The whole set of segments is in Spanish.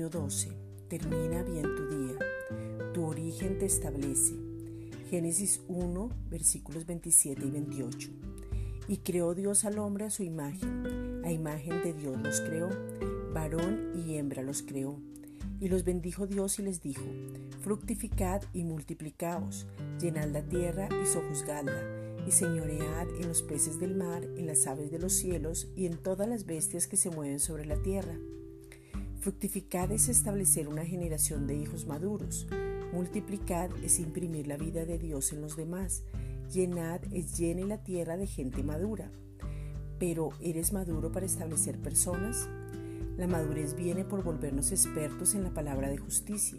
12. Termina bien tu día. Tu origen te establece. Génesis 1, versículos 27 y 28. Y creó Dios al hombre a su imagen. A imagen de Dios los creó. Varón y hembra los creó. Y los bendijo Dios y les dijo, fructificad y multiplicaos, llenad la tierra y sojuzgadla, y señoread en los peces del mar, en las aves de los cielos y en todas las bestias que se mueven sobre la tierra Fructificad es establecer una generación de hijos maduros. Multiplicad es imprimir la vida de Dios en los demás. Llenad es llene la tierra de gente madura. Pero ¿eres maduro para establecer personas? La madurez viene por volvernos expertos en la palabra de justicia.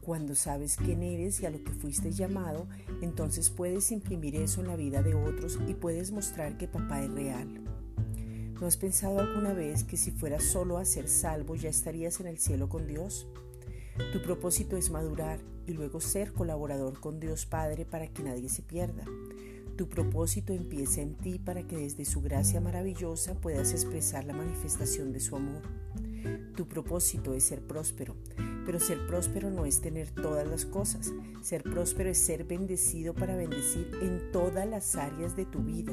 Cuando sabes quién eres y a lo que fuiste llamado, entonces puedes imprimir eso en la vida de otros y puedes mostrar que papá es real. ¿No has pensado alguna vez que si fueras solo a ser salvo ya estarías en el cielo con Dios? Tu propósito es madurar y luego ser colaborador con Dios Padre para que nadie se pierda. Tu propósito empieza en ti para que desde su gracia maravillosa puedas expresar la manifestación de su amor. Tu propósito es ser próspero, pero ser próspero no es tener todas las cosas. Ser próspero es ser bendecido para bendecir en todas las áreas de tu vida.